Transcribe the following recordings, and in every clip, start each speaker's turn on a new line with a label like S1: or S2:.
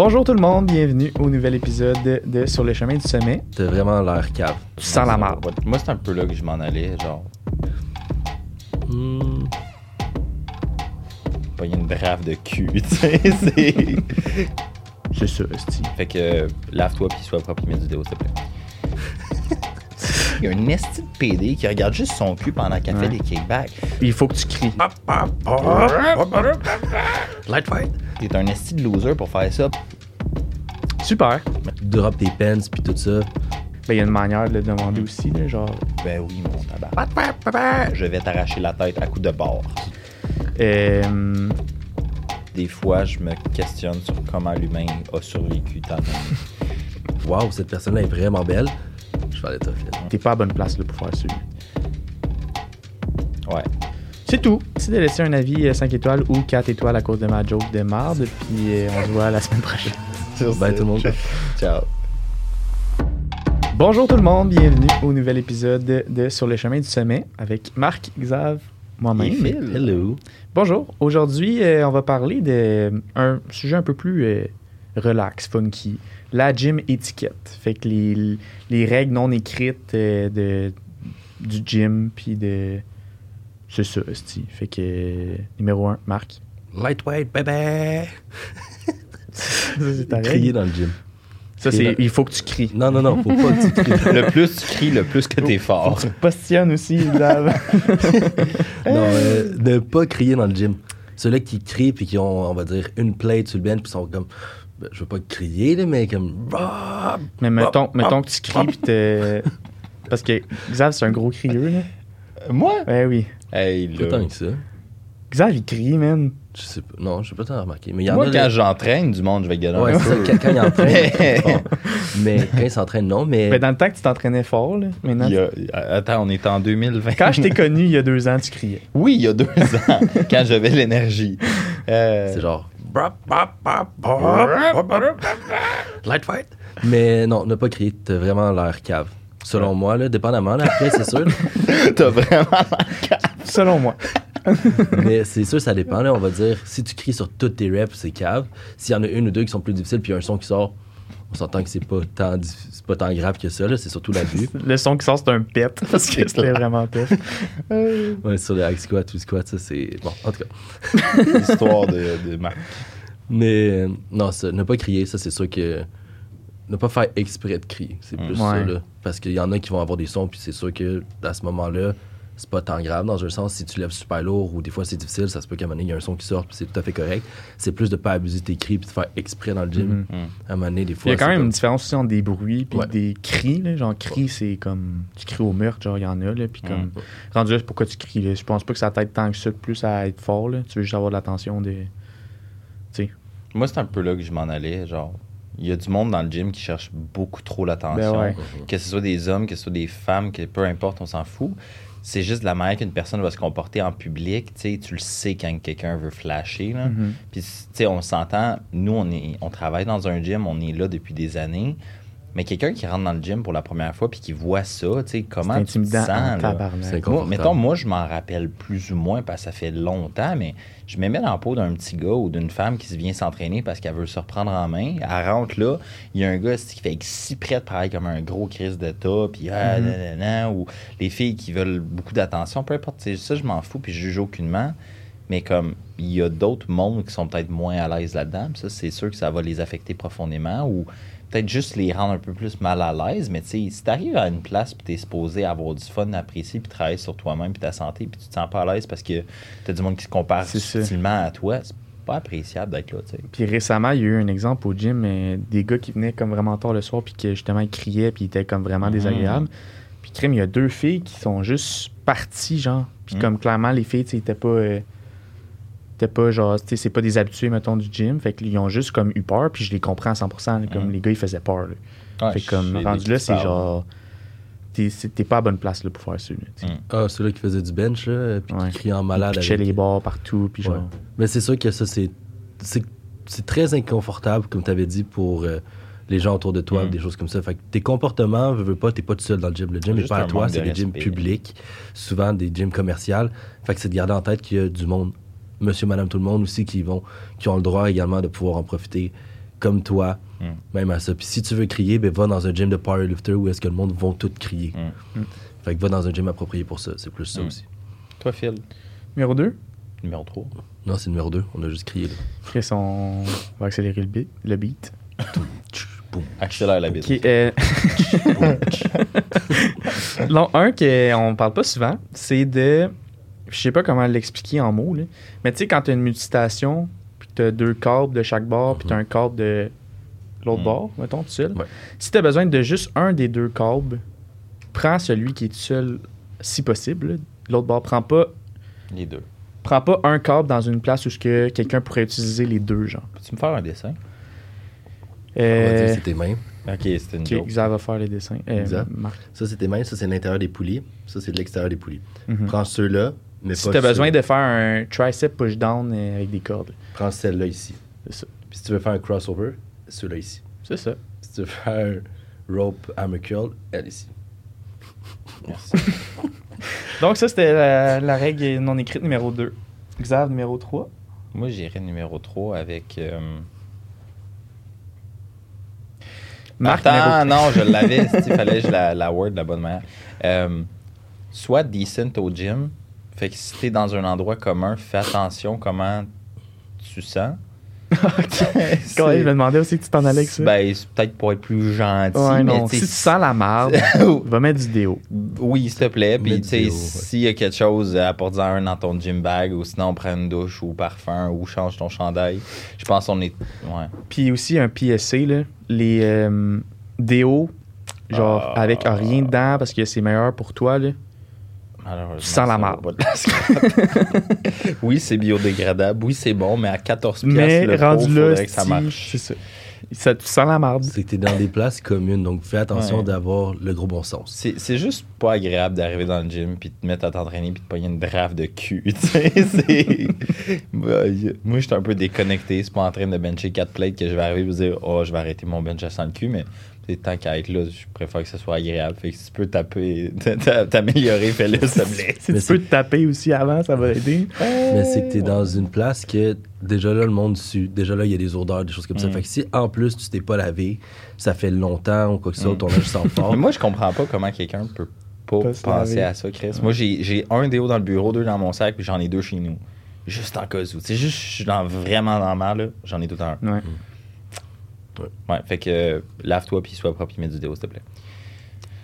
S1: Bonjour tout le monde, bienvenue au nouvel épisode de Sur le chemin du sommet.
S2: T'as vraiment l'air cave.
S1: Tu sens la marde.
S3: Moi, c'est un peu là que je m'en allais, genre.
S2: Hmm.
S3: Pas une brave de cul, tu sais. c'est-
S1: C'est ça, esti.
S3: fait que euh, lave-toi puis sois propre et mets du déo, s'il te plaît. Il y a un esti de PD qui regarde juste son cul pendant qu'elle fait
S1: Ouais.
S3: des kickbacks.
S1: Il faut que tu cries.
S2: Lightweight.
S3: T'es un esti de loser pour faire ça.
S1: Super.
S2: Drop tes pens puis tout ça.
S1: Ben, il y a une manière de le demander aussi, là, genre.
S3: Ben oui, mon tabac. Je vais t'arracher la tête à coups de bord.
S1: Euh,
S3: Des fois, je me questionne sur comment l'humain a survécu tant d'années.
S2: Waouh, cette personne-là est vraiment belle. Je vais aller là.
S1: T'es pas à bonne place là, pour faire ça.
S3: Ouais.
S1: C'est tout. Merci de laisser un avis 5 étoiles ou 4 étoiles à cause de ma joke de marde. Puis euh, on se voit la semaine prochaine.
S2: Bye tout le monde.
S3: Ciao.
S1: Bonjour tout le monde, bienvenue au nouvel épisode de, Sur le chemin du sommet avec Marc, Xav, moi-même.
S2: Hello.
S1: Bonjour. Aujourd'hui, euh, on va parler d'un sujet un peu plus euh, relax, funky. La gym étiquette. Fait que les, les règles non écrites euh, de, du gym, puis de. C'est ça, esti. Fait que. euh, numéro 1, Marc.
S2: Lightweight,
S1: règle.
S2: Crier dans le gym.
S1: Ça, c'est. Il faut que tu cries.
S2: Non, non, non, faut pas que tu cries.
S3: Le plus tu cries, le plus que t'es fort.
S1: Tu postionnes aussi, Xav.
S2: Non, euh, ne pas crier dans le gym. Ceux-là qui crient puis qui ont, on va dire, une plate sur le bench puis sont comme. ben, je veux pas crier, là, mais comme.
S1: Mais mettons, mettons que tu cries, puis t'es. Parce que Xav, c'est un gros crieux, là.
S3: Moi?
S1: Ouais, oui.
S3: Hey,
S2: Pas
S3: là.
S2: tant que ça.
S1: Xav, il crie, man.
S2: Je sais pas. Non, je sais pas tant remarquer. Mais il y en
S3: Moi,
S2: a.
S3: quand j'entraîne du monde, je vais gagner
S2: Ouais, ça. Quand, quand il entraîne, c'est fort. Mais quand il s'entraîne, non. Mais.
S1: Mais dans le temps que tu t'entraînais fort, là. Maintenant,
S3: Il y a- Attends, on est en 2020.
S1: Quand je t'ai connu il y a deux ans, tu criais.
S3: Oui, il y a deux ans, quand j'avais l'énergie. Euh,
S2: C'est genre. Lightfight. Mais non, ne pas crier, t'as vraiment l'air cave. Selon moi, là, dépendamment, là, après, c'est sûr.
S3: T'as vraiment
S1: Selon moi.
S2: mais c'est sûr, ça dépend. Là, on va dire, si tu cries sur toutes tes reps, c'est cave. S'il y en a une ou deux qui sont plus difficiles, puis un son qui sort, on s'entend que c'est pas tant, pas tant grave que ça, là, c'est surtout l'abus.
S1: Le son qui sort, c'est un pet. Parce que c'était vraiment tough.
S2: ouais, sur le hack squat ou squat, ça, c'est. Bon, en tout cas.
S3: l'histoire de, de.
S2: Mais euh, non, ça, ne pas crier, ça, c'est sûr que. Ne pas faire exprès de crier, c'est plus ça,
S1: Ouais.
S2: là. Parce qu'il y en a qui vont avoir des sons, puis c'est sûr que à ce moment-là, c'est pas tant grave. Dans un sens, si tu lèves super lourd ou des fois c'est difficile, ça se peut qu'à un moment donné, il y a un son qui sort, puis c'est tout à fait correct. C'est plus de pas abuser tes cris, puis de faire exprès dans le gym.
S1: Mhm.
S2: À un moment donné, des
S1: Il
S2: fois.
S1: y a quand même une différence aussi entre des bruits puis
S2: Ouais.
S1: des cris. Là. Genre, cris, c'est comme. Tu cries au meurtre, genre, il y en a. Là, puis comme. Rendu là, c'est pourquoi tu cries. Là? Je pense pas que ça t'aide tant que ça, plus à être fort. Là. Tu veux juste avoir de l'attention des.
S3: Moi, c'est un peu là que je m'en allais. Genre, il y a du monde dans le gym qui cherche beaucoup trop l'attention.
S1: Ben ouais.
S2: Mhm.
S3: Que ce soit des hommes, que ce soit des femmes, que peu importe, on s'en fout. C'est juste de la manière qu'une personne va se comporter en public. Tu sais, tu le sais quand quelqu'un veut flasher. Là.
S1: Mhm.
S3: Puis, tu sais, on s'entend, nous, on, est, on travaille dans un gym, on est là depuis des années. Mais quelqu'un qui rentre dans le gym pour la première fois puis qui voit ça, tu sais, comment
S1: C'est
S3: tu te
S1: intimidant
S3: sens, Moi, mettons, moi, je m'en rappelle plus ou moins parce que ça fait longtemps, mais je me mets dans la peau d'un petit gars ou d'une femme qui se vient s'entraîner parce qu'elle veut se reprendre en main. Elle rentre là, il y a un gars qui fait si près de pareil comme un gros crise de tas, puis ah,
S1: Mhm.
S3: nanana, ou les filles qui veulent beaucoup d'attention, peu importe, c'est ça, je m'en fous, puis je juge aucunement. Mais comme il y a d'autres mondes qui sont peut-être moins à l'aise là-dedans, ça, c'est sûr que ça va les affecter profondément ou peut-être juste les rendre un peu plus mal à l'aise. Mais tu sais, si t'arrives à une place puis t'es supposé avoir du fun, apprécier, puis travailler sur toi-même puis ta santé, puis tu te sens pas à l'aise parce que t'as du monde qui se compare subtilement à toi, c'est pas appréciable d'être là, tu sais.
S1: Puis récemment, il y a eu un exemple au gym, euh, des gars qui venaient comme vraiment tard le soir, puis que justement, ils criaient, puis ils étaient comme vraiment
S3: Mhm.
S1: désagréables. Puis crime, il y a deux filles qui sont juste parties, genre. Puis
S3: Mhm.
S1: comme clairement, les filles, tu sais, étaient pas. euh, étaient pas genre, tu c'est pas des habitués, mettons, du gym. Fait qu'ils ont juste comme eu peur, puis je les comprends à 100%. là, comme
S3: Mhm.
S1: les gars, ils faisaient peur. là.
S3: Ouais,
S1: fait que comme rendu là, c'est genre. T'es pas à bonne place là, pour faire ça.
S3: Mhm.
S2: Ah, ceux-là qui faisaient du bench, là, puis
S1: Ouais.
S2: qui criaient en malade. Avec-
S1: les barres partout, puis genre.
S2: Ouais. Mais c'est sûr que ça, c'est. c'est- C'est très inconfortable, comme tu avais dit, pour euh, les gens autour de toi,
S3: Mm.
S2: des choses comme ça. Fait que tes comportements, veux, veux pas, t'es pas tout seul dans le gym. Le gym n'est
S3: Juste
S2: pas à toi, c'est
S3: de
S2: des gyms publics, souvent des gyms commerciaux. Fait que c'est de garder en tête qu'il y a du monde, monsieur, madame, tout le monde aussi, qui vont qui ont le droit également de pouvoir en profiter comme toi,
S3: Mm.
S2: même à ça. Puis si tu veux crier, ben va dans un gym de powerlifter où est-ce que le monde vont tout crier.
S3: Mm.
S2: Fait que va dans un gym approprié pour ça. C'est plus ça
S3: Mm.
S2: aussi.
S3: Toi, Phil,
S1: Numéro 2,
S3: numéro 3.
S2: Non, c'est numéro 2. On a juste crié. Là.
S1: Chris, on va accélérer le beat. Le beat.
S3: Accélère la bite.
S1: Qui est. non, un qu'on parle pas souvent, c'est de. Je sais pas comment l'expliquer en mots, là. Mais tu sais, quand tu as une multistation, puis tu as deux câbles de chaque bord, puis tu as un câble de l'autre
S3: Mhm.
S1: bord, mettons, tout seul.
S2: Ouais.
S1: Si tu as besoin de juste un des deux câbles, prends celui qui est tout seul, si possible. là. L'autre bord, prends pas,
S3: Les deux.
S1: prends pas un câble dans une place où ce que quelqu'un pourrait utiliser les deux, genre.
S3: Peux-tu me faire un dessin?
S2: On va
S1: Euh,
S2: tes mains.
S3: Ok, c'était une
S1: ok,
S3: joke.
S1: Xav va faire les dessins. Euh.
S2: Ça, c'est tes mains. Ça, c'est l'intérieur des poulies. Ça, c'est de l'extérieur des poulies.
S1: Mhm.
S2: Prends ceux-là, mais
S1: Si tu as besoin de faire un tricep push-down euh, avec des cordes.
S2: Prends celle-là ici.
S1: C'est ça.
S2: Puis si tu veux faire un crossover, ceux-là ici.
S1: C'est ça.
S2: Si tu veux faire un rope hammer curl, elle ici.
S3: Merci.
S1: Donc, ça, c'était la, la règle non écrite numéro 2. Xav numéro 3.
S3: Moi, j'irais numéro 3 avec. euh,
S1: Marc
S3: Attends,
S1: numéro
S3: non, je l'avais. Il fallait que je la, la word de la bonne manière. Euh, sois decent au gym. Fait que si t'es dans un endroit commun, fais attention comment tu sens.
S1: Quand même, je me demandais aussi que tu t'en allais avec ça.
S3: Ben, c'est peut-être pour être plus gentil.
S1: ouais,
S3: mais
S1: non. Si tu sens la marde, va mettre du déo.
S3: Oui, s'il te plaît. Puis, tu sais, s'il y a quelque chose, apporte-en un dans ton gym bag ou sinon, prends une douche ou parfum ou change ton chandail. Je pense qu'on est. Ouais.
S1: Puis aussi, un PSC, là, les euh, déos, genre
S3: Ah.
S1: avec rien dedans parce que c'est meilleur pour toi. Là. Sens la marde.
S3: oui, c'est biodégradable. Oui, c'est bon, mais à 14
S1: Mais
S3: piastres le
S1: rendu
S3: pot,
S1: là,
S3: faudrait que ça marche.
S1: c'est ça. ça. Tu sens la marde.
S2: C'est que t'es dans des places communes, donc fais attention
S3: Ouais.
S2: d'avoir le gros bon sens.
S3: C'est c'est juste pas agréable d'arriver dans le gym puis de te mettre à t'entraîner puis de pogner une draft de cul. Moi, je suis un peu déconnecté. C'est pas en train de bencher 4 plates que je vais arriver et me dire Oh, je vais arrêter mon bench à 100 le cul, mais c'est tant qu'à être là, je préfère que ça soit agréable. Fait que si tu peux taper, t'améliorer, fais-le, s'il te plaît.
S1: Si
S2: Mais
S1: tu peux te taper aussi avant, ça va aider.
S2: Mais c'est que t'es dans une place que déjà là, le monde sue. Déjà là, il y a des odeurs, des choses comme ça.
S3: Mm.
S2: Fait que si en plus tu t'es pas lavé, ça fait longtemps ou quoi que ce soit,
S3: Mm.
S2: ton linge sent fort.
S3: Mais moi, je comprends pas comment quelqu'un peut pas
S1: Pas se
S3: penser à ça, Chris. Moi, j'ai un déo dans le bureau, deux dans mon sac, puis j'en ai deux chez nous. Juste en cas où. C'est juste, je suis dans- vraiment dans le mal, là. J'en ai tout un.
S1: Ouais.
S3: Ouais, fait que euh, lave-toi, puis sois propre, puis mets du déo, s'il te plaît.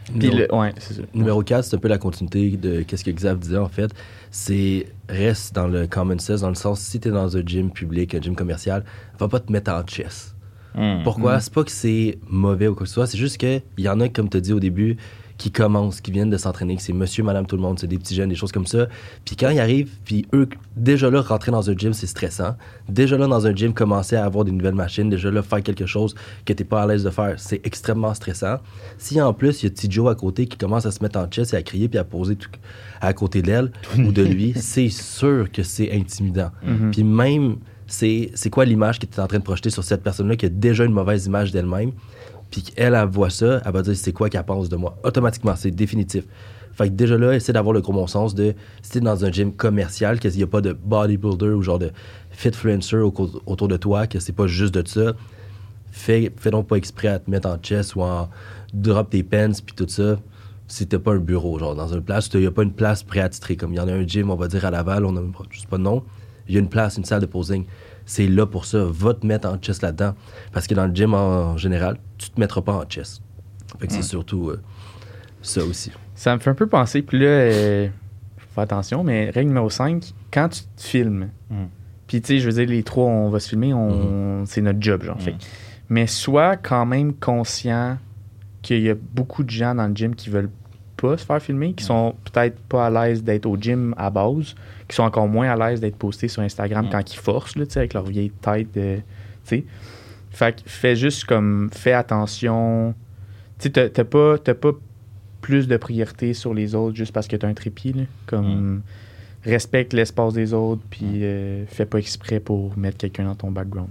S1: Puis
S2: Numéro-
S1: le, ouais, c'est ça.
S2: Numéro 4, c'est un peu la continuité de qu'est-ce que Xav disait en fait. C'est reste dans le common sense, dans le sens si t'es dans un gym public, un gym commercial, va pas te mettre en chess.
S3: Hmm.
S2: Pourquoi?
S1: Mm.
S2: C'est pas que c'est mauvais ou quoi que ce soit, c'est juste qu'il y en a, comme tu as dit au début, qui commencent, qui viennent de s'entraîner, que c'est monsieur, madame, tout le monde, c'est des petits jeunes, des choses comme ça. Puis quand ils arrivent, puis eux, déjà là, rentrer dans un gym, c'est stressant. Déjà là, dans un gym, commencer à avoir des nouvelles machines, déjà là, faire quelque chose que t'es pas à l'aise de faire, c'est extrêmement stressant. Si en plus, il y a petit Joe à côté qui commence à se mettre en chess et à crier puis à poser tout- à côté d'elle ou de lui, c'est sûr que c'est intimidant.
S1: Mhm.
S2: Puis même, c'est c'est quoi l'image que tu es en train de projeter sur cette personne-là qui a déjà une mauvaise image d'elle-même, puis qu'elle, elle voit ça, elle va dire c'est quoi qu'elle pense de moi? Automatiquement, c'est définitif. Fait que déjà là, essaie d'avoir le gros bon sens de si t'es dans un gym commercial, qu'il n'y a pas de bodybuilder ou genre de fitfluencer au- autour de toi, que c'est pas juste de ça, fais, fais donc pas exprès à te mettre en chest ou en drop tes pens puis tout ça. Si t'as pas un bureau, genre dans une place, il n'y a pas une place préattitrée. Comme il y en a un gym, on va dire à Laval, on a je sais pas de nom. Il y a une place, une salle de posing. C'est là pour ça. Va te mettre en chest là-dedans. Parce que dans le gym en général, tu te mettras pas en chest. Fait que c'est surtout euh, ça aussi.
S1: Ça me fait un peu penser, puis là, euh, faut faire attention, mais règle numéro 5, quand tu te filmes,
S3: Mm.
S1: puis tu sais, je veux dire, les trois, on va se filmer, on, c'est notre job, genre.
S3: Mm.
S1: Fait. Mais sois quand même conscient qu'il y a beaucoup de gens dans le gym qui veulent pas se faire filmer, qui sont peut-être pas à l'aise d'être au gym à base, qui sont encore moins à l'aise d'être postés sur Instagram
S3: Mm.
S1: quand ils forcent, là, tu sais, avec leur vieille tête, de, tu sais. Fait que fais juste comme, fais attention. Tu sais, t'as- pas, t'as pas plus de priorité sur les autres juste parce que t'as un trépied, là. Comme, respecte l'espace des autres, puis euh, fais pas exprès pour mettre quelqu'un dans ton background.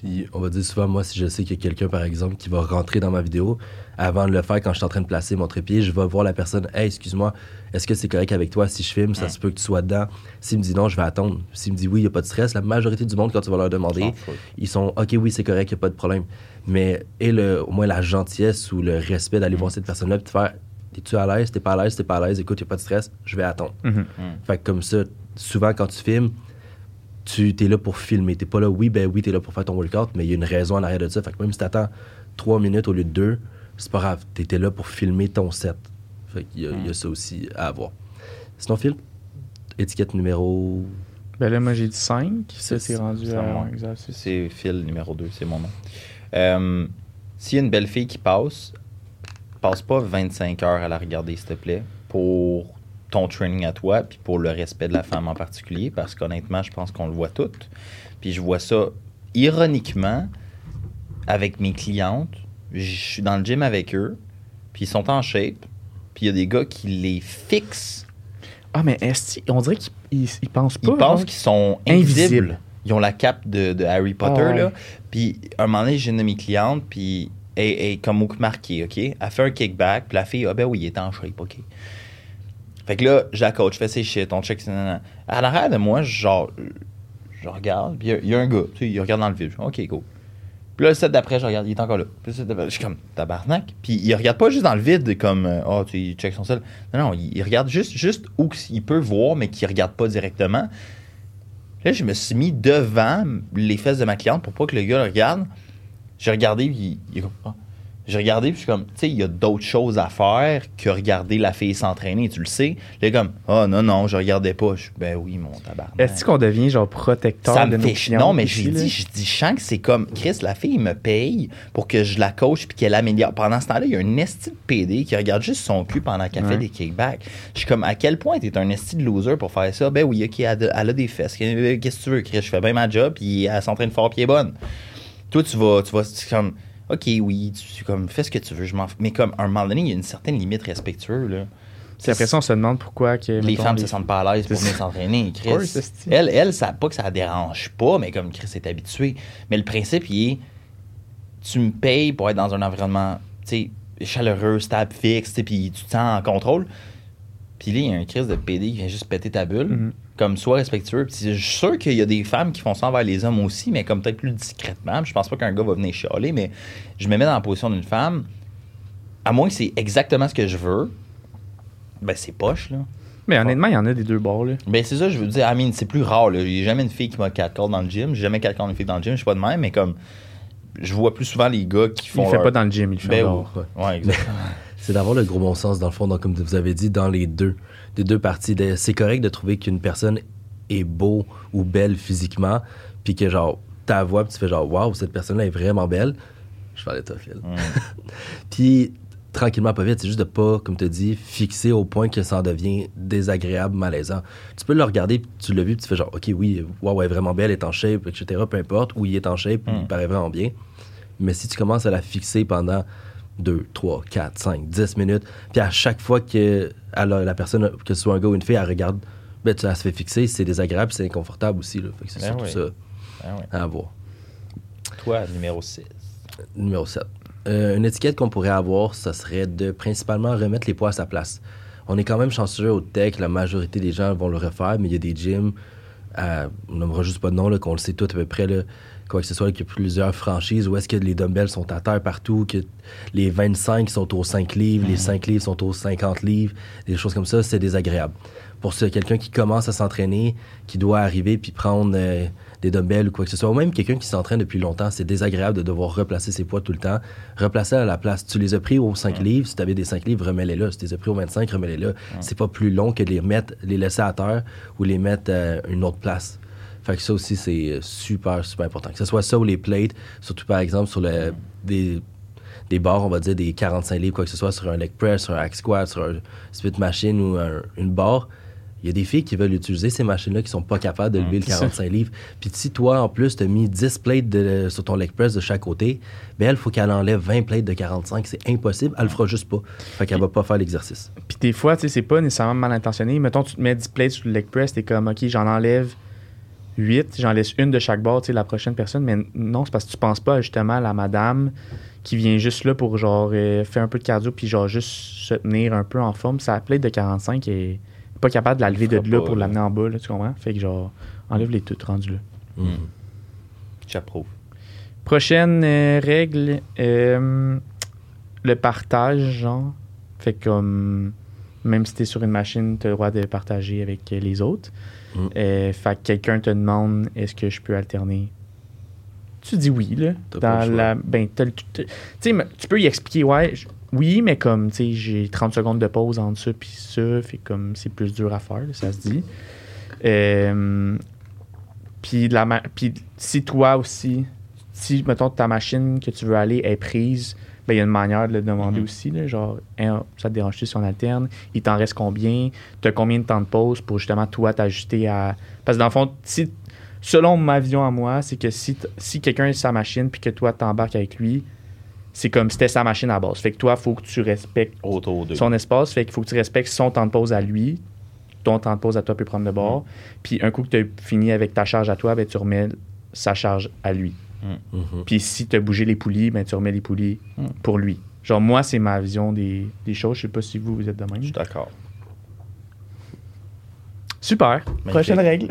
S2: Puis on va dire souvent, moi, si je sais qu'il y a quelqu'un, par exemple, qui va rentrer dans ma vidéo, avant de le faire, quand je suis en train de placer mon trépied, je vais voir la personne, hey, excuse-moi, est-ce que c'est correct avec toi si je filme? Ça se peut que tu sois dedans. S'il me dit non, je vais attendre. S'il me dit oui, il n'y a pas de stress, la majorité du monde, quand tu vas leur demander, ils sont OK, oui, c'est correct, il n'y a pas de problème. Mais et le, au moins la gentillesse ou le respect d'aller voir cette personne-là, puis de faire Es-tu à l'aise? T'es pas à l'aise? T'es pas à l'aise? Écoute, il n'y a pas de stress, je vais attendre.
S1: Mhm.
S2: Fait que comme ça, souvent quand tu filmes, tu es là pour filmer. T'es pas là, oui, ben oui, t'es là pour faire ton workout, mais il y a une raison en arrière de ça. Fait que même si t'attends trois minutes au lieu de deux, c'est pas grave. T'étais là pour filmer ton set. Fait qu'il y, y a ça aussi à avoir. Sinon, Phil, étiquette numéro.
S1: Ben là, moi, j'ai dit 5. Ça, c'est rendu à
S3: moi. C'est Phil numéro 2, c'est mon nom. Euh, S'il y a une belle fille qui passe, passe pas 25 heures à la regarder, s'il te plaît, pour ton training à toi, puis pour le respect de la femme en particulier, parce qu'honnêtement, je pense qu'on le voit toutes. Puis je vois ça ironiquement avec mes clientes. Je suis dans le gym avec eux, puis ils sont en shape, puis il y a des gars qui les fixent.
S1: Ah, mais est-ce on dirait qu'ils ils- ils pensent pas.
S3: Ils pensent
S1: hein?
S3: qu'ils sont
S1: Invisibles.
S3: invisibles. Ils ont la cape de, de Harry Potter,
S1: Ah ouais.
S3: là. Puis, un moment donné, j'ai une de mes clientes, puis elle est comme au marqué, OK? Elle fait un kickback, puis la fille, ah ben oui, il est en shape, OK? Fait que là, je je fais ses shit, on check. À l'arrière de moi, genre, je regarde, puis il y a- un gars, tu sais, il regarde dans le vide. OK, go. Puis là, le set d'après, je regarde, il est encore là. Puis le d'après, je suis comme, tabarnak. Puis il regarde pas juste dans le vide, comme, oh, tu il check son sel. Non, non, il, regarde juste, juste où il peut voir, mais qu'il regarde pas directement. Là, je me suis mis devant les fesses de ma cliente pour pas que le gars le regarde. J'ai regardé, puis il, il Ah. J'ai regardé, puis je suis comme, tu sais, il y a d'autres choses à faire que regarder la fille s'entraîner, tu le sais. Il est comme, oh non, non, je regardais pas. Je suis, ben oui, mon tabarnak.
S1: Est-ce qu'on devient genre protecteur
S3: Ça
S1: de
S3: me
S1: nos
S3: fait? Non, mais j'ai
S1: là?
S3: dit, je dis, je sens que c'est comme, Chris, la fille me paye pour que je la coach puis qu'elle améliore. Pendant ce temps-là, il y a un esti de PD qui regarde juste son cul pendant qu'elle
S1: Ouais.
S3: fait des kickbacks. Je suis comme, à quel point t'es un esti de loser pour faire ça? Ben oui, ok, elle, a- elle a des fesses. Qu'est-ce que tu veux, Chris? Je fais bien ma job puis elle s'entraîne fort puis elle est bonne. Toi, tu vas, tu vas, c'est comme, ok, oui, tu, tu comme, fais ce que tu veux, je m'en. Mais comme, à un moment donné, il y a une certaine limite respectueuse, là.
S1: Puis après ça, on se demande pourquoi que.
S3: Les femmes
S1: les-
S3: se sentent pas à l'aise pour venir s'entraîner, Chris.
S1: Course,
S3: elle, elle, ça, pas que ça la dérange pas, mais comme Chris est habitué. Mais le principe, il est tu me payes pour être dans un environnement tu sais, chaleureux, stable, fixe, puis tu te sens en contrôle. Puis là, il y a un Chris de PD qui vient juste péter ta bulle.
S1: Mhm.
S3: Comme sois respectueux. Puis je suis sûr qu'il y a des femmes qui font ça envers les hommes aussi, mais comme peut-être plus discrètement. Je pense pas qu'un gars va venir chialer, mais je me mets dans la position d'une femme. À moins que c'est exactement ce que je veux, ben c'est poche, là.
S1: Mais honnêtement, il y en a des deux bords, là.
S3: Ben c'est ça, je veux dire, I mean, c'est plus rare. Là. J'ai jamais une fille qui m'a catcall dans le gym. J'ai jamais catcall une fille dans le gym. Je suis pas de même, mais comme je vois plus souvent les gars qui
S1: Il
S3: font.
S1: le fait
S3: leur-
S1: pas dans le gym, il fait
S3: Ben
S1: dehors.
S3: Ouais, exactement.
S2: C'est d'avoir le gros bon sens, dans le fond, donc, comme vous avez dit, dans les deux, les deux parties. De- C'est correct de trouver qu'une personne est beau ou belle physiquement, puis que, genre, ta voix, puis tu fais genre, waouh, cette personne-là est vraiment belle. Je vais aller toi, Phil. Puis, tranquillement, pas vite, c'est juste de pas, comme tu dis, fixer au point que ça en devient désagréable, malaisant. Tu peux le regarder, puis tu l'as vu, puis tu fais genre, OK, oui, waouh, elle est vraiment belle, elle est en shape, etc., peu importe, ou il est en shape, ou il paraît vraiment bien. Mais si tu commences à la fixer pendant 2, 3, 4, 5, 10 minutes, puis à chaque fois que elle a- la personne, que ce soit un gars ou une fille, elle regarde, ben, tu, elle se fait fixer, c'est désagréable, c'est inconfortable aussi. Là. Fait que c'est
S3: Ben
S2: surtout
S3: oui.
S2: ça
S3: ouais.
S2: à avoir.
S3: Toi, numéro 6.
S2: Numéro 7. Euh, une étiquette qu'on pourrait avoir, ça serait de principalement remettre les poids à sa place. On est quand même chanceux au tech, la majorité des gens vont le refaire, mais il y a des gyms, euh, on nommera juste pas de nom, là, qu'on le sait tout à peu près, là, quoi que ce soit, qu'il y a plusieurs franchises, où est-ce que les dumbbells sont à terre partout, que les 25 sont aux 5 livres, les 5 livres sont aux 50 livres, des choses comme ça, c'est désagréable. Pour ce, quelqu'un qui commence à s'entraîner, qui doit arriver puis prendre euh, des dumbbells ou quoi que ce soit, ou même quelqu'un qui s'entraîne depuis longtemps, c'est désagréable de devoir replacer ses poids tout le temps. Replacer à la place. Tu les as pris aux 5 livres, si tu avais des 5 livres, remets-les là. Si tu les as pris aux 25, remets-les là. C'est pas plus long que de les remettre, les laisser à terre ou les mettre à une autre place. Fait que ça aussi, c'est euh, super, super important. Que ce soit ça ou les plates, surtout par exemple sur le, des, des barres, on va dire des 45 livres, quoi que ce soit, sur un leg press, sur un hack squat, sur un split machine ou un- une barre. Il y a des filles qui veulent utiliser ces machines-là qui sont pas capables de lever le
S1: c'est ça.
S2: 45 livres. Puis si toi, en plus, tu as mis 10 plates de- sur ton leg press de chaque côté, ben elle, faut qu'elle enlève 20 plates de 45. C'est impossible. Elle le fera juste pas. Fait qu'elle va pas faire l'exercice.
S1: Puis des fois, tu sais, c'est pas nécessairement mal intentionné. Mettons, tu te mets 10 plates sur le leg press, t'es comme, OK, j'en enlève 8, j'en laisse une de chaque bord, tu sais, la prochaine personne. Mais non, c'est parce que tu penses pas justement à la madame qui vient juste là pour genre euh, faire un peu de cardio puis genre juste se tenir un peu en forme. Sa plate de 45 est pas capable de la lever de là
S3: pas,
S1: pour l'amener en bas, là, tu comprends? Fait que genre, enlève les toutes rendues là.
S2: Mm.
S3: J'approuve.
S1: Prochaine euh, règle, euh, le partage, genre. Fait que comme, même si t'es sur une machine, t'as le droit de partager avec les autres.
S2: Mm.
S1: Euh, fait que quelqu'un te demande est-ce que je peux alterner? Tu dis oui, là. Dans la, ben, le- tu tu peux y expliquer, ouais, oui, mais comme, tu sais, j'ai 30 secondes de pause entre ça puis ça, fait comme c'est plus dur à faire, là, ça se dit. Euh, puis, de la ma- puis si toi aussi, si, mettons, ta machine que tu veux aller est prise, il y a une manière de le demander
S3: Mhm.
S1: aussi. Là, genre, Hein, ça te dérange-tu si on alterne? Il t'en reste combien? Tu as combien de temps de pause pour justement, toi, t'ajuster à. Parce que dans le fond, si, selon ma vision à moi, c'est que si, quelqu'un a sa machine puis que toi, t'embarques avec lui, c'est comme si c'était sa machine à base. Fait que toi, il faut que tu respectes
S3: Autour
S1: son espace. Fait qu'il faut que tu respectes son temps de pause à lui. Ton temps de pause à toi peut prendre de bord. Puis un coup que tu as fini avec ta charge à toi, ben, tu remets sa charge à lui.
S2: Mhm.
S1: Puis si tu as bougé les poulies, ben, tu remets les poulies
S3: Mm.
S1: pour lui. Genre, moi, c'est ma vision des, des choses. Je sais pas si vous, vous êtes de même.
S3: Je suis d'accord.
S1: Super. Prochaine règle.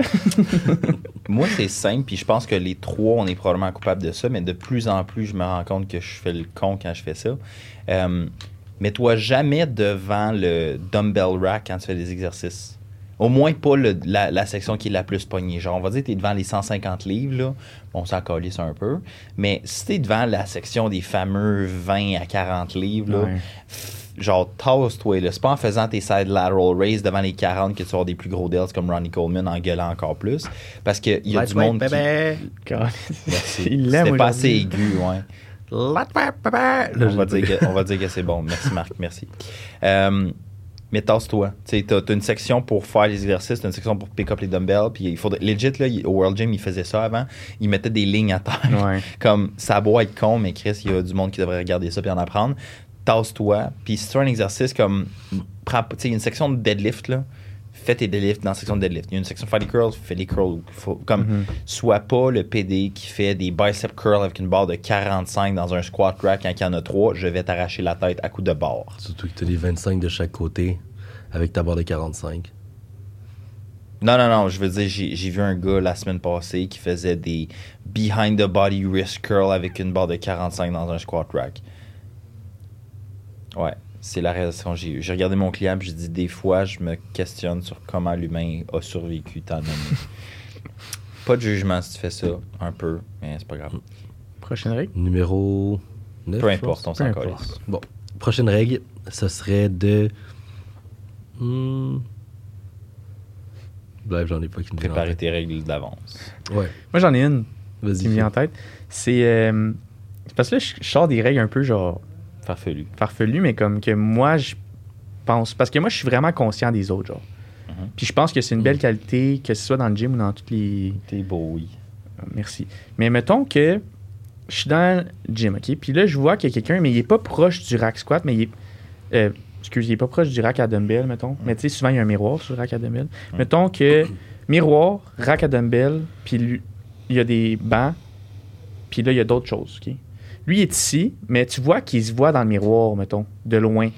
S3: Moi, c'est simple, puis je pense que les trois, on est probablement coupables de ça, mais de plus en plus, je me rends compte que je fais le con quand je fais ça. Euh, Mets-toi jamais devant le dumbbell rack quand tu fais des exercices. Au moins pas le- la, la section qui est la plus poignée. Genre, on va dire que tu es devant les 150 livres, là. Bon, ça calisse un peu. Mais si tu es devant la section des fameux 20 à 40 livres, là,
S1: Ouais.
S3: genre, tasse-toi. C'est pas en faisant tes side lateral raise devant les 40 que tu vas des plus gros delts comme Ronnie Coleman en gueulant encore plus. Parce qu'il y a du monde qui...
S1: Il l'aime
S3: C'était pas assez aigu, ouais. On va, dire que, on va dire que c'est bon. Merci, Marc. Merci. Euh, mais tasse-toi. Tu t'as une section pour faire les exercices, t'as une section pour pick up les dumbbells. Puis il faudrait. Legit, là, au World Gym, il faisait ça avant. Il mettait des lignes à terre.
S1: Ouais.
S3: Comme ça beau être con, mais Chris, il y a du monde qui devrait regarder ça puis en apprendre. Tasse-toi. Puis si tu as un exercice comme. Tu sais, une section de deadlift, là. Fais tes deadlifts dans la section de deadlift. Il y a une section faire des curls, fais des curls. Faut- comme,
S1: Mhm.
S3: sois pas le PD qui fait des bicep curls avec une barre de 45 dans un squat rack quand il y en a 3. Je vais t'arracher la tête à coup de barre.
S2: Surtout que tu as les 25 de chaque côté avec ta barre de 45.
S3: Non, non, non, je veux dire, j'ai j'ai vu un gars la semaine passée qui faisait des behind the body wrist curl avec une barre de 45 dans un squat rack. Ouais, c'est la que j'ai regardé mon client et j'ai dit des fois, je me questionne sur comment l'humain a survécu tant d'années. pas de jugement si tu fais ça, un peu, mais c'est pas grave.
S1: Prochaine règle?
S2: Numéro 9.
S3: Peu importe, on s'en.
S2: Bon, prochaine règle, ce serait de. Hmm. Bref, j'en ai pas qui me
S3: Préparer tes règles d'avance.
S2: Ouais,
S1: Moi, j'en ai une
S2: vas-y.
S1: qui me vient en tête. C'est. euh, c'est parce que là, je je sors des règles un peu genre
S3: Farfelu.
S1: farfelues, mais comme que moi, je pense. Parce que moi, je suis vraiment conscient des autres, genre.
S3: Mhm.
S1: Puis je pense que c'est une belle qualité, que ce soit dans le gym ou dans toutes les.
S3: T'es beau, oui.
S1: Merci. Mais mettons que je suis dans le gym, OK? Puis là, je vois qu'il y a quelqu'un, mais il est pas proche du rack squat, mais il est. euh, excuse, il est pas proche du rack à dumbbell, mettons. Mais tu sais, souvent, il y a un miroir sur le rack à dumbbell. Mettons que miroir, rack à dumbbell, puis il y a des bancs, puis là, il y a d'autres choses, OK? Lui, est ici, mais tu vois qu'il se voit dans le miroir, mettons, de loin.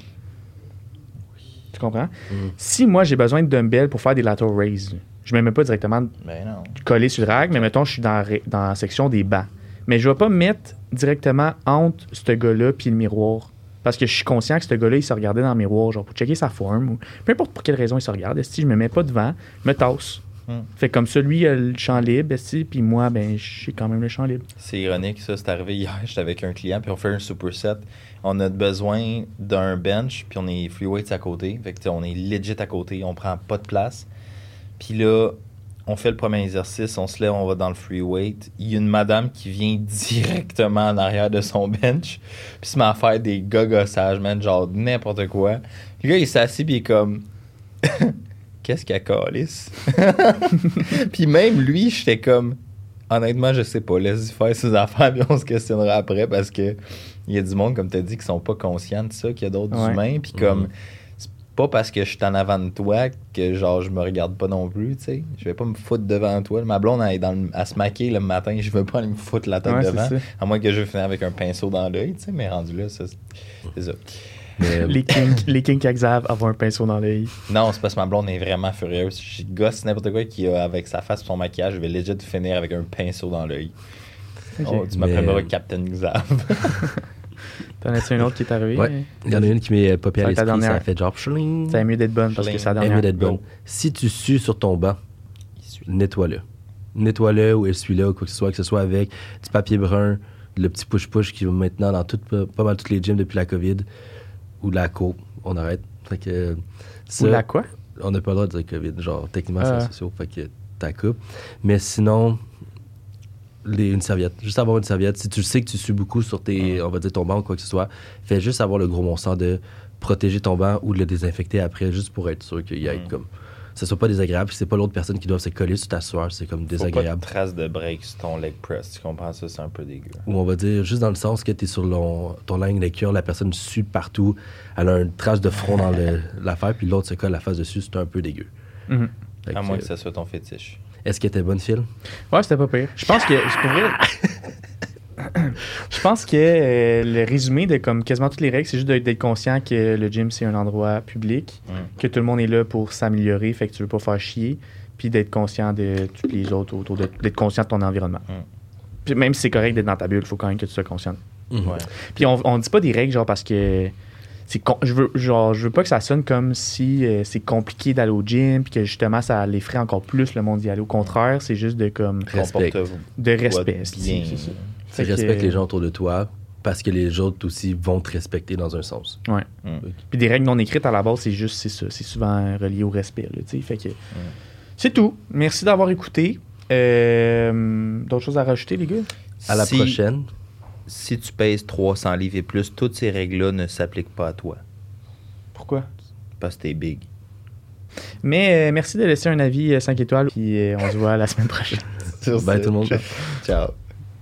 S1: Tu comprends?
S2: Mm.
S1: Si moi, j'ai besoin de dumbbell pour faire des lateral raises, je me mets pas directement
S3: Ben
S1: collé sur le rack, mais mettons, je suis dans, la ré- dans la section des bancs. Mais je vais pas me mettre directement entre ce gars-là puis le miroir. Parce que je suis conscient que ce gars-là, il se regardait dans le miroir, genre pour checker sa forme, ou peu importe pour quelle raison il se regarde. Si je me mets pas devant, je me tasse.
S3: Hmm.
S1: Fait comme ça, lui, il a le champ libre, puis moi, ben, j'ai quand même le champ libre.
S3: C'est ironique, ça. C'est arrivé hier. J'étais avec un client, puis on fait un superset. On a besoin d'un bench, puis on est free weights à côté. Fait que, on est legit à côté. On prend pas de place. Puis là, on fait le premier exercice. On se lève, on va dans le free weight. Il y a une madame qui vient directement en arrière de son bench, puis se met à faire des gogossages, man. Genre n'importe quoi. Le gars, il s'assit, puis il est comme. Qu'est-ce qu'elle calisse? puis même lui, j'étais comme. Honnêtement, je sais pas. Laisse-y faire ses affaires, puis on se questionnera après parce que il y a du monde, comme tu as dit, qui sont pas conscients de ça, qu'il y a d'autres
S1: Ouais.
S3: humains, puis comme. C'est pas parce que je suis en avant de toi que genre je me regarde pas non plus, tu sais. Je vais pas me foutre devant toi. Ma blonde elle est dans le- à se maquiller le matin, je veux pas aller me foutre la tête
S1: Ouais,
S3: devant. À moins que je finisse avec un pinceau dans l'œil, tu sais, mais rendu là, c'est ça.
S2: Mais,
S1: Les kinks, les kinks à Xav, avoir un pinceau dans l'œil.
S3: Non, c'est parce que ma blonde est vraiment furieuse. Je gosse n'importe quoi qui a avec sa face et son maquillage, je vais legit finir avec un pinceau dans l'œil. Oh, tu
S2: Mais-
S3: m'appelleras Captain Xav.
S1: T'en as-tu un autre qui est arrivé?
S2: ouais, il y en a une qui m'est popée
S1: Ça
S2: à l'esprit, ça a
S1: dernière.
S2: fait genre chling.
S1: Ça mieux d'être bonne parce que
S2: Elle
S1: dernière.
S2: mieux d'être bonne. Si tu sues sur ton banc, nettoie-le. Nettoie-le ou essuie-le ou quoi que ce soit, que ce soit avec du papier brun, le petit push-push qui va maintenant dans tout, pas mal toutes les gyms depuis la COVID, ou de la co. On arrête. Fait que, ça,
S1: Ou la quoi?
S2: on n'a pas le droit de dire COVID. Genre, techniquement,
S1: Ah.
S2: c'est social. Fait que ta coupe. Mais sinon, les- une serviette. Juste avoir une serviette. Si tu sais que tu sues beaucoup sur tes, on va dire ton banc ou quoi que ce soit, fais juste avoir le gros bon sens de protéger ton banc ou de le désinfecter après, juste pour être sûr qu'il y ait
S3: Mm.
S2: comme. Ça soit pas désagréable, c'est pas l'autre personne qui doit se coller sur ta sueur, c'est comme
S3: Faut pas de
S2: désagréable.
S3: traces de break sur ton leg press. Tu comprends? Ça? C'est un peu dégueu.
S2: Ou on va dire juste dans le sens que tu es sur l'on- ton de cœur, la personne sue partout, elle a une trace de front dans l'affaire, puis l'autre se colle la face dessus, c'est un peu dégueu.
S1: Mhm.
S2: Fait
S3: À
S2: que,
S3: moins que ça soit ton fétiche.
S2: Est-ce qu'elle était bonne, Phil?
S1: Ouais, c'était pas pire. Je pense que. c'est pour vrai. Je pense que euh, le résumé de comme quasiment toutes les règles, c'est juste d'être conscient que le gym c'est un endroit public,
S3: Mm.
S1: que tout le monde est là pour s'améliorer, fait que tu veux pas faire chier, puis d'être conscient de tous les autres autour, de- d'être conscient de ton environnement.
S3: Mm.
S1: Puis même si c'est correct d'être dans ta bulle, il faut quand même que tu sois conscient.
S2: Mhm.
S3: Ouais.
S1: Puis on, on dit pas des règles genre parce que c'est con- je veux genre je veux pas que ça sonne comme si euh, c'est compliqué d'aller au gym puis que justement ça les ferait encore plus le monde d'y aller. Au contraire, c'est juste de comme
S2: Respect.
S1: De respect.
S3: bien.
S1: c'est- c'est ça.
S2: Tu
S1: que-
S2: respectes les gens autour de toi parce que les autres aussi vont te respecter dans un sens.
S1: Ouais.
S3: Mm.
S1: Puis des règles non écrites à la base, c'est juste c'est ça, c'est souvent relié au respect là, tu sais. Fait que c'est tout. Merci d'avoir écouté. Euh, D'autres choses à rajouter les gars?
S2: À la
S3: Si-
S2: prochaine.
S3: Si tu pèses 300 livres et plus, toutes ces règles-là ne s'appliquent pas à toi.
S1: Pourquoi?
S3: Parce que t'es big.
S1: Mais euh, merci de laisser un avis 5 étoiles puis euh, on se voit la semaine prochaine.
S2: Bye tout le monde.
S3: Ciao.